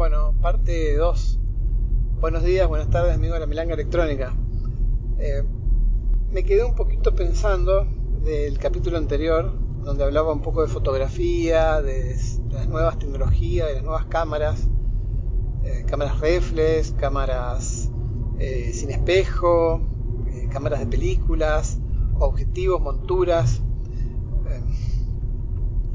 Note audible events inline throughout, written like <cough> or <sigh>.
Bueno, parte 2. Buenos días, buenas tardes, amigos de la Milanga Electrónica. Eh, me quedé un poquito pensando del capítulo anterior, donde hablaba un poco de fotografía, de, las nuevas tecnologías, de las nuevas cámaras, eh, cámaras reflex, cámaras eh, sin espejo, cámaras de películas, objetivos, monturas.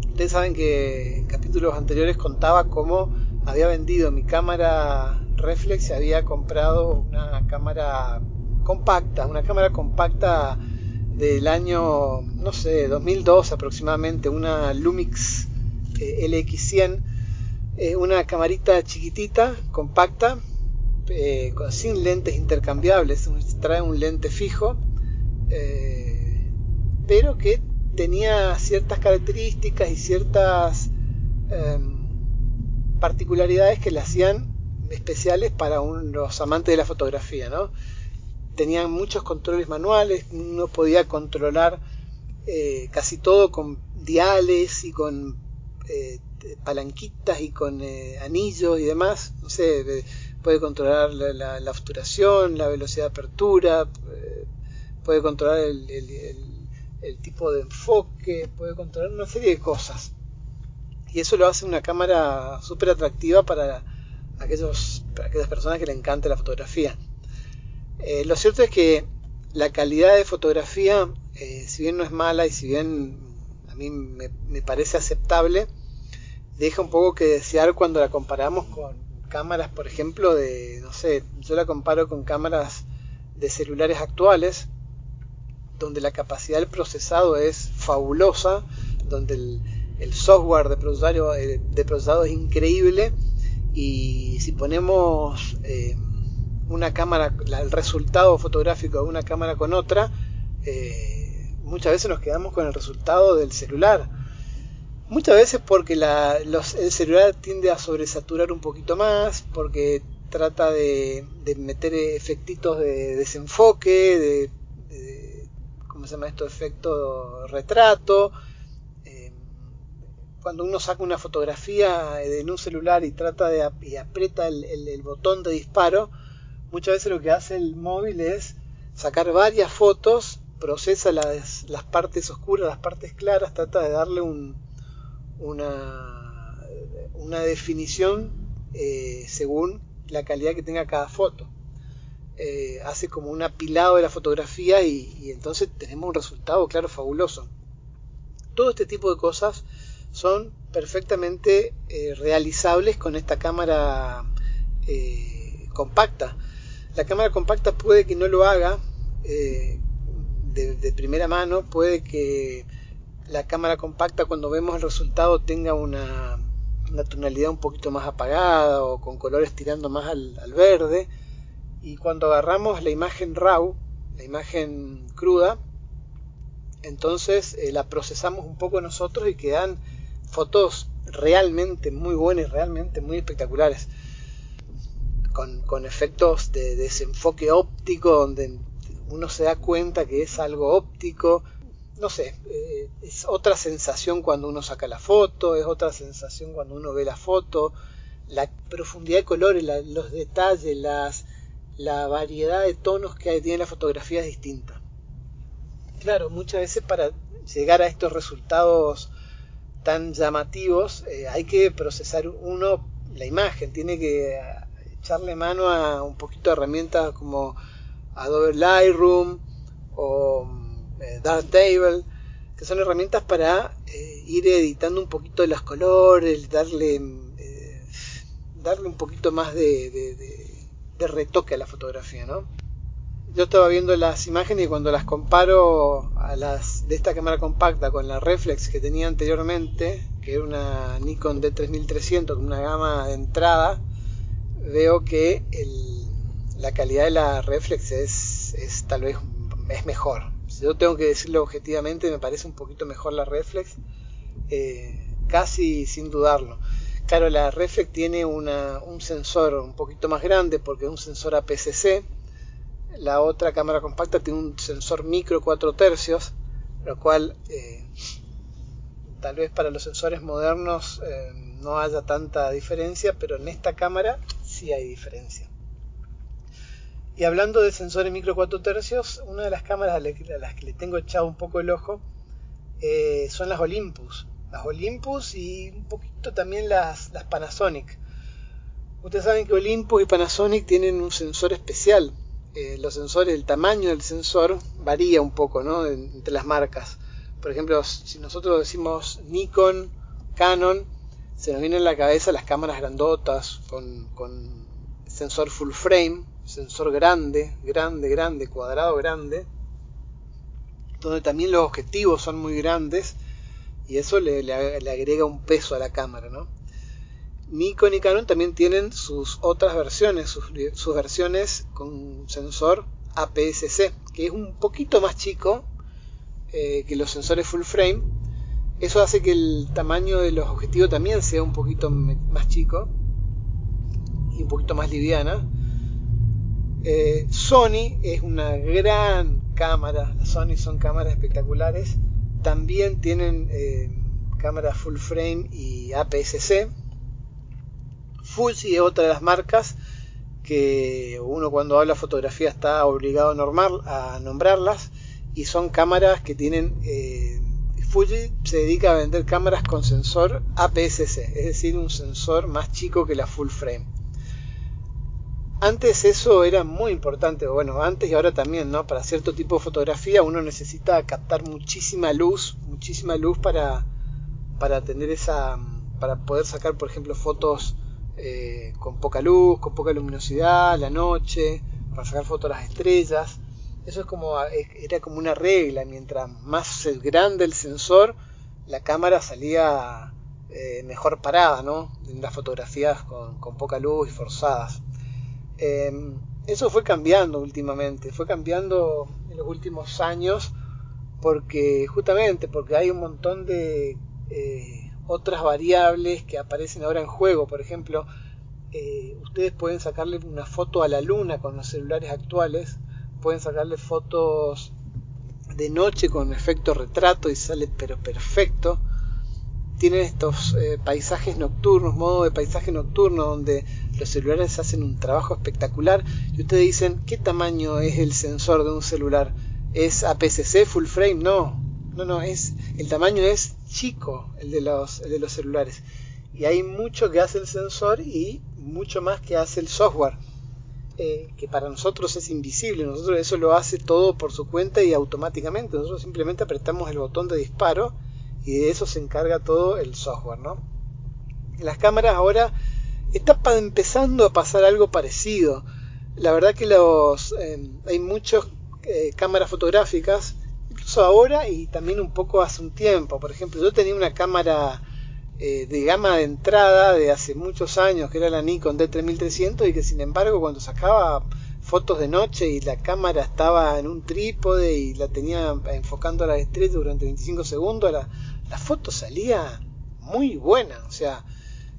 ustedes saben que en capítulos anteriores contaba cómo había vendido mi cámara reflex y había comprado una cámara compacta, una cámara compacta del año, no sé, 2002 aproximadamente, una Lumix eh, LX100, eh, una camarita chiquitita, compacta, eh, sin lentes intercambiables, trae un lente fijo, pero que tenía ciertas características y ciertas em, particularidades que le hacían especiales para los amantes de la fotografía, ¿no? Tenían muchos controles manuales, uno podía controlar eh, casi todo con diales y con eh, palanquitas y con eh, anillos y demás, no sé, puede controlar la, obturación, la velocidad de apertura, puede controlar el tipo de enfoque, puede controlar una serie de cosas y eso lo hace una cámara súper atractiva para, aquellos, aquellas personas que le encanta la fotografía. Eh, lo cierto es que la calidad de fotografía, eh, si bien no es mala y si bien a mí me, parece aceptable, deja un poco que desear cuando la comparamos con cámaras, por ejemplo, de, no sé, yo la comparo con cámaras de celulares actuales, donde la capacidad del procesado es fabulosa, donde el, el software de eh, procesado es increíble y si ponemos eh, una cámara, el resultado fotográfico de una cámara con otra, eh, muchas veces nos quedamos con el resultado del celular. Muchas veces porque el celular tiende a sobresaturar un poquito más, porque trata de, meter efectitos de desenfoque, de, de, ¿cómo se llama esto? Efecto retrato, cuando uno saca una fotografía en un celular y trata de aprieta el, botón de disparo, muchas veces lo que hace el móvil es sacar varias fotos, procesa las, partes oscuras, las partes claras, trata de darle un, una, definición eh, según la calidad que tenga cada foto. Eh, hace como un apilado de la fotografía y entonces tenemos un resultado, claro, fabuloso. Todo este tipo de cosas son perfectamente eh, realizables con esta cámara eh, compacta. La cámara compacta puede que no lo haga eh, de, primera mano, puede que la cámara compacta cuando vemos el resultado tenga una, tonalidad un poquito más apagada o con colores tirando más al, al verde y cuando agarramos la imagen RAW, la imagen cruda, entonces la procesamos un poco nosotros y quedan fotos realmente muy buenas, realmente muy espectaculares, con, efectos de, desenfoque óptico, donde uno se da cuenta que es algo óptico. No sé, eh, es otra sensación cuando uno saca la foto, es otra sensación cuando uno ve la foto, la profundidad de colores, los detalles, las, la variedad de tonos que tiene la fotografía es distinta. Claro, muchas veces para llegar a estos resultados tan llamativos, eh, hay que procesar uno la imagen, tiene que eh, echarle mano a un poquito de herramientas como Adobe Lightroom o eh, Darktable, que son herramientas para ir editando un poquito los colores, darle, darle un poquito más de, de retoque a la fotografía, ¿no? yo estaba viendo las imágenes y cuando las comparo a las de esta cámara compacta con la reflex que tenía anteriormente, que era una Nikon D3300 con una gama de entrada, veo que la calidad de la reflex es, tal vez es mejor. Yo tengo que decirlo objetivamente, me parece un poquito mejor la reflex, eh, casi sin dudarlo. Claro, la reflex tiene un sensor un poquito más grande porque es un sensor APS-C. La otra cámara compacta tiene un sensor micro 4 tercios, lo cual eh, tal vez para los sensores modernos eh, no haya tanta diferencia, pero en esta cámara sí hay diferencia. Y hablando de sensores micro 4 tercios, una de las cámaras a las que le tengo echado un poco el ojo eh, son las Olympus. Las Olympus y un poquito también las, las Panasonic. Ustedes saben que Olympus y Panasonic tienen un sensor especial. Eh, los sensores, el tamaño del sensor varía un poco ¿no? entre las marcas. Por ejemplo, si nosotros decimos Nikon, Canon, se nos vienen a la cabeza las cámaras grandotas con, con sensor full frame, sensor grande, grande, grande, cuadrado grande, donde también los objetivos son muy grandes y eso le, le, le agrega un peso a la cámara, ¿no? Nikon y Canon también tienen sus otras versiones, sus, versiones con sensor APS-C, que es un poquito más chico eh, que los sensores full frame. Eso hace que el tamaño de los objetivos también sea un poquito más chico y un poquito más liviana. Eh, Sony es una gran cámara, las Sony son cámaras espectaculares. También tienen eh, cámaras full frame y APS-C. Fuji es otra de las marcas que uno cuando habla fotografía está obligado a, a nombrarlas y son cámaras que tienen eh, Fuji se dedica a vender cámaras con sensor APS-C, es decir, un sensor más chico que la full frame. Antes eso era muy importante, bueno, antes y ahora también, ¿no? Para cierto tipo de fotografía uno necesita captar muchísima luz, muchísima luz para, para tener esa, para poder sacar, por ejemplo, fotos eh, con poca luz, con poca luminosidad, la noche, para sacar fotos de las estrellas. Eso es como, era como una regla, mientras más grande el sensor, la cámara salía eh, mejor parada, ¿no? En las fotografías con, poca luz y forzadas. Eh, eso fue cambiando últimamente, fue cambiando en los últimos años porque justamente porque hay un montón de eh, otras variables que aparecen ahora en juego. Por ejemplo, eh, ustedes pueden sacarle una foto a la luna con los celulares actuales, pueden sacarle fotos de noche con efecto retrato y sale pero perfecto. Tienen estos eh, paisajes nocturnos, modo de paisaje nocturno, donde los celulares hacen un trabajo espectacular y ustedes dicen, ¿qué tamaño es el sensor de un celular? ¿Es APS-C full frame? No, no, no, es, el tamaño es chico, el de los, el de los celulares. Y hay mucho que hace el sensor y mucho más que hace el software, eh, que para nosotros es invisible. Nosotros eso lo hace todo por su cuenta y automáticamente. Nosotros simplemente apretamos el botón de disparo y de eso se encarga todo el software, ¿no? Las cámaras ahora está empezando a pasar algo parecido. La verdad que los eh, hay muchas eh, cámaras fotográficas, ahora y también un poco hace un tiempo. Por ejemplo, yo tenía una cámara eh, de gama de entrada de hace muchos años, que era la Nikon D3300, y que sin embargo cuando sacaba fotos de noche y la cámara estaba en un trípode y la tenía enfocando a la estrella durante 25 segundos, la, la foto salía muy buena. O sea,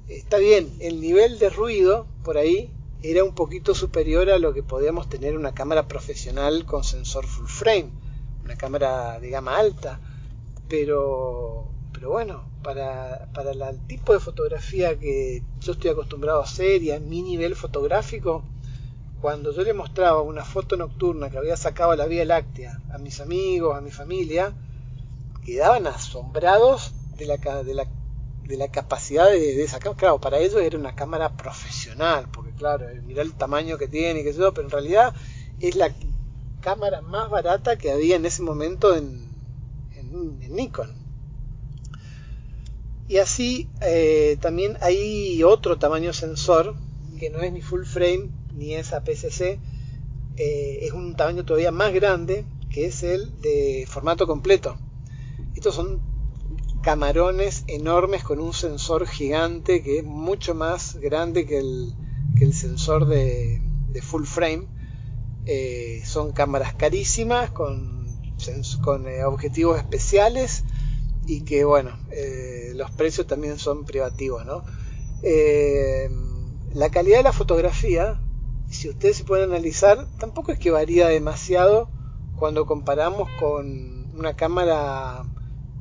está bien, el nivel de ruido por ahí era un poquito superior a lo que podíamos tener una cámara profesional con sensor full frame, una cámara de gama alta, pero, pero bueno, para, para el tipo de fotografía que yo estoy acostumbrado a hacer y a mi nivel fotográfico, cuando yo le mostraba una foto nocturna que había sacado a la Vía Láctea a mis amigos, a mi familia, quedaban asombrados de la, de la, de la capacidad de, de sacar. Claro, para ellos era una cámara profesional, porque claro, mira el tamaño que tiene y qué sé yo, pero en realidad es la cámara más barata que había en ese momento en, Nikon. Y así eh, también hay otro tamaño sensor que no es ni full frame ni es APS-C, eh, es un tamaño todavía más grande que es el de formato completo. Estos son camarones enormes con un sensor gigante que es mucho más grande que el sensor de, full frame. Eh, son cámaras carísimas con, eh, objetivos especiales y que bueno, eh, los precios también son privativos, ¿no? la calidad de la fotografía, si ustedes se pueden analizar, tampoco es que varía demasiado cuando comparamos con una cámara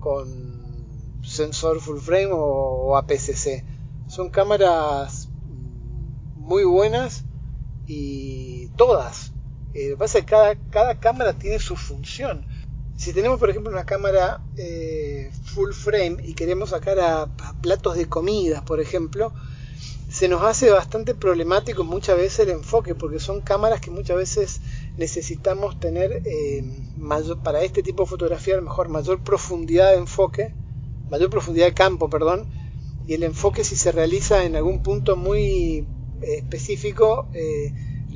con sensor full frame o, APS-C. Son cámaras muy buenas y todas. Eh, lo que pasa es que cada, cada cámara tiene su función. Si tenemos, por ejemplo, una cámara eh, full frame y queremos sacar a, platos de comida, por ejemplo, se nos hace bastante problemático muchas veces el enfoque, porque son cámaras que muchas veces necesitamos tener eh, para este tipo de fotografía, a lo mejor mayor profundidad de enfoque, mayor profundidad de campo, perdón, y el enfoque si se realiza en algún punto muy eh, específico,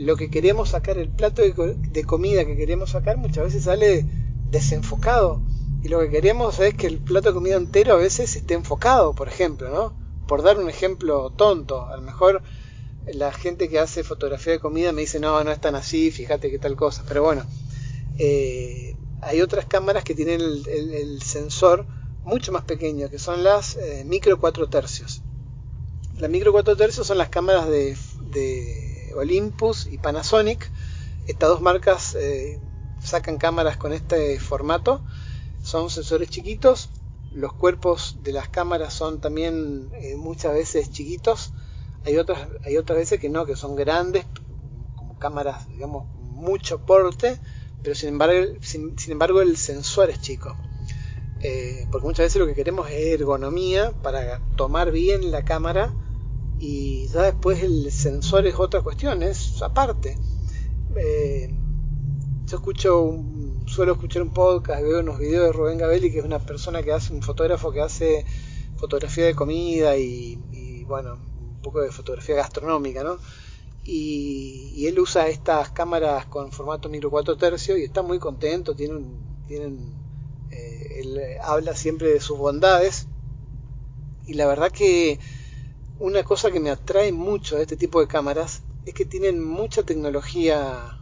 lo que queremos sacar, el plato de, comida que queremos sacar muchas veces sale desenfocado. Y lo que queremos es que el plato de comida entero a veces esté enfocado, por ejemplo, ¿no? Por dar un ejemplo tonto, a lo mejor la gente que hace fotografía de comida me dice, no, no es tan así, fíjate qué tal cosa. Pero bueno, eh, hay otras cámaras que tienen el, sensor mucho más pequeño, que son las eh, micro 4 tercios. Las micro 4 tercios son las cámaras de, Olympus y Panasonic. Estas dos marcas eh, sacan cámaras con este formato. Son sensores chiquitos. Los cuerpos de las cámaras son también muchas veces chiquitos hay otras, hay otras veces que no, que son grandes, como cámaras, digamos, mucho porte, pero sin embargo, sin, embargo el sensor es chico. Eh, porque muchas veces lo que queremos es ergonomía para tomar bien la cámara y ya después el sensor es otra cuestión, es aparte. Eh, yo escucho un, suelo escuchar un podcast, veo unos videos de Rubén Gabelli, que es una persona que hace, un fotógrafo que hace fotografía de comida y, y bueno, un poco de fotografía gastronómica, ¿no? Y, él usa estas cámaras con formato micro 4 tercios y está muy contento, tienen, tienen eh, él habla siempre de sus bondades y la verdad que una cosa que me atrae mucho de este tipo de cámaras es que tienen mucha tecnología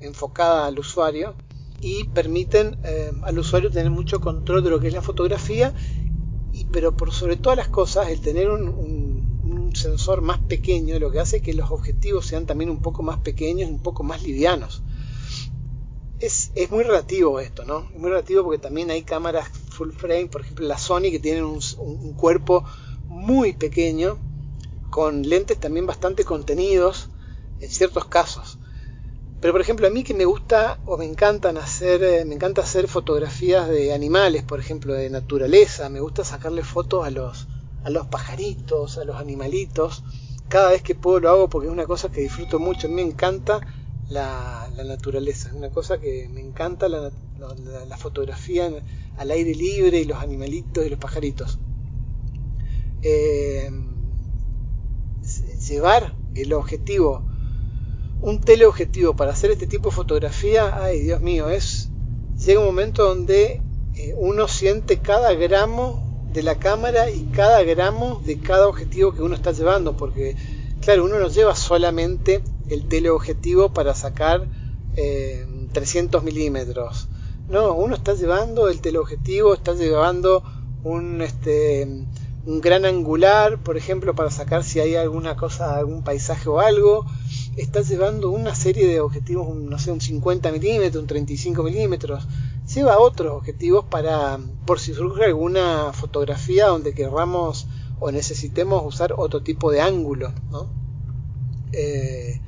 enfocada al usuario y permiten eh, al usuario tener mucho control de lo que es la fotografía pero por sobre todas las cosas el tener un sensor más pequeño, lo que hace que los objetivos sean también un poco más pequeños, un poco más livianos. Es, es muy relativo esto, ¿no? Es muy relativo porque también hay cámaras full frame, por ejemplo la Sony, que tienen un, un cuerpo muy pequeño, con lentes también bastante contenidos en ciertos casos. Pero por ejemplo, a mí que me gusta o me encantan hacer, eh, me encanta hacer fotografías de animales, por ejemplo, de naturaleza, me gusta sacarle fotos a los, a los pajaritos, a los animalitos. Cada vez que puedo lo hago porque es una cosa que disfruto mucho. A mí me encanta la, naturaleza, es una cosa que me encanta la, fotografía al aire libre y los animalitos y los pajaritos. Eh, llevar el objetivo, un teleobjetivo para hacer este tipo de fotografía, ay Dios mío, es llega un momento donde eh, uno siente cada gramo de la cámara y cada gramo de cada objetivo que uno está llevando, porque claro, uno no lleva solamente el teleobjetivo para sacar 300 eh, milímetros. No, uno está llevando el teleobjetivo, está llevando un, este, un gran angular, por ejemplo, para sacar si hay alguna cosa, algún paisaje o algo. Está llevando una serie de objetivos, no sé, un 50 milímetros, un 35 milímetros lleva otros objetivos para, por si surge alguna fotografía donde querramos o necesitemos usar otro tipo de ángulo. Eh,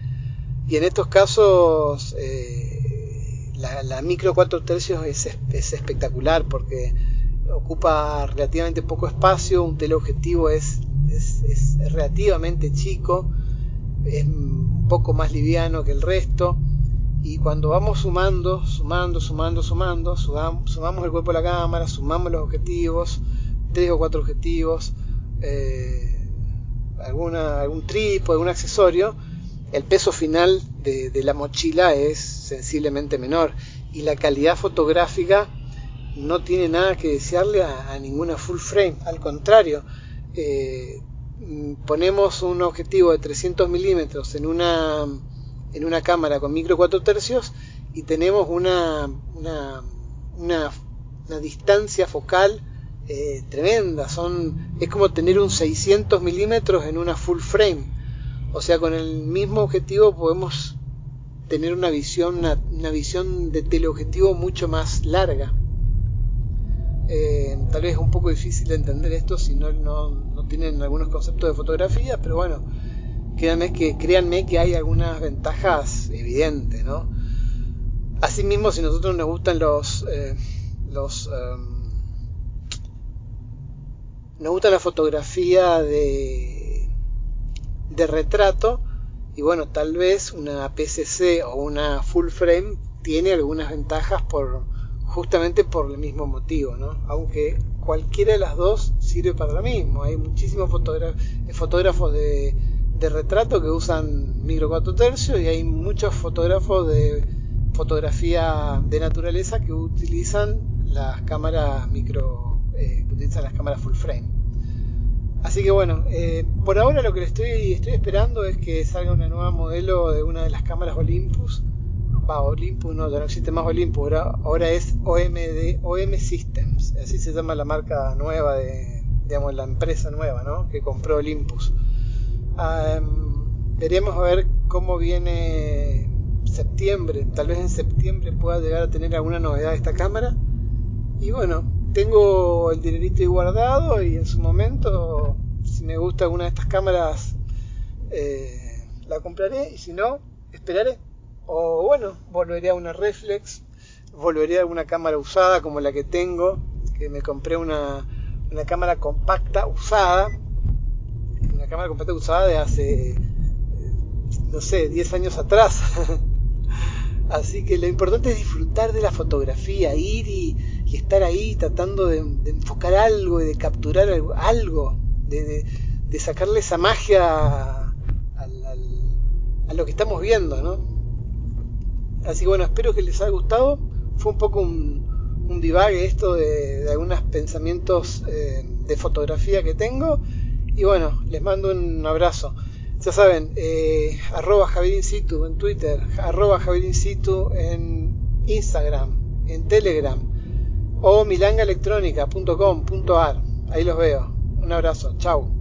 y en estos casos eh, la, micro 4 tercios es, espectacular porque ocupa relativamente poco espacio, un teleobjetivo es, es, es relativamente chico, es un poco más liviano que el resto y cuando vamos sumando, sumando, sumando, sumando, sumamos, el cuerpo de la cámara, sumamos los objetivos, tres o cuatro objetivos, eh, alguna, algún trípode, algún accesorio, el peso final de, la mochila es sensiblemente menor y la calidad fotográfica no tiene nada que desearle a, ninguna full frame, al contrario, eh, ponemos un objetivo de 300 milímetros en una, en una cámara con micro 4 tercios y tenemos una, una, una, distancia focal eh, tremenda. Son, es como tener un 600 milímetros en una full frame. O sea, con el mismo objetivo podemos tener una visión, una, visión de teleobjetivo mucho más larga. Eh, tal vez es un poco difícil de entender esto si no, no, tienen algunos conceptos de fotografía, pero bueno, créanme que, créanme que hay algunas ventajas evidentes, ¿no? Asimismo, si a nosotros nos gustan los, eh, los em, nos gusta la fotografía de, de retrato, y bueno, tal vez una PCC o una full frame tiene algunas ventajas por justamente por el mismo motivo, ¿no? Aunque cualquiera de las dos sirve para lo mismo. Hay muchísimos fotógrafos de, retrato que usan micro 4 tercios y hay muchos fotógrafos de fotografía de naturaleza que utilizan las cámaras micro, eh, full frame. Así que bueno, eh, por ahora lo que le estoy, estoy esperando es que salga una nueva modelo de una de las cámaras Olympus. Va, Olympus no, ya no existe más Olympus, ahora, es OM Systems, así se llama la marca nueva de, digamos, la empresa nueva, ¿no? Que compró Olympus. veremos a ver cómo viene septiembre, tal vez en septiembre pueda llegar a tener alguna novedad esta cámara. Y bueno, tengo el dinerito guardado y en su momento, si me gusta alguna de estas cámaras, eh, la compraré y si no, esperaré. O bueno, volveré a una reflex, volveré a alguna cámara usada como la que tengo, que me compré una, una cámara compacta usada, una cámara compacta usada de hace, eh, no sé, 10 años atrás. <laughs> Así que lo importante es disfrutar de la fotografía, ir y, estar ahí tratando de, enfocar algo y de capturar algo, de, sacarle esa magia a lo que estamos viendo, ¿no? Así que bueno, espero que les haya gustado. Fue un poco un, divague esto de, algunos pensamientos eh, de fotografía que tengo. Y bueno, les mando un abrazo. Ya saben, eh, arroba Javier en Twitter, arroba Javier en Instagram, en Telegram o milangaelectrónica.com.ar. Ahí los veo. Un abrazo. Chau.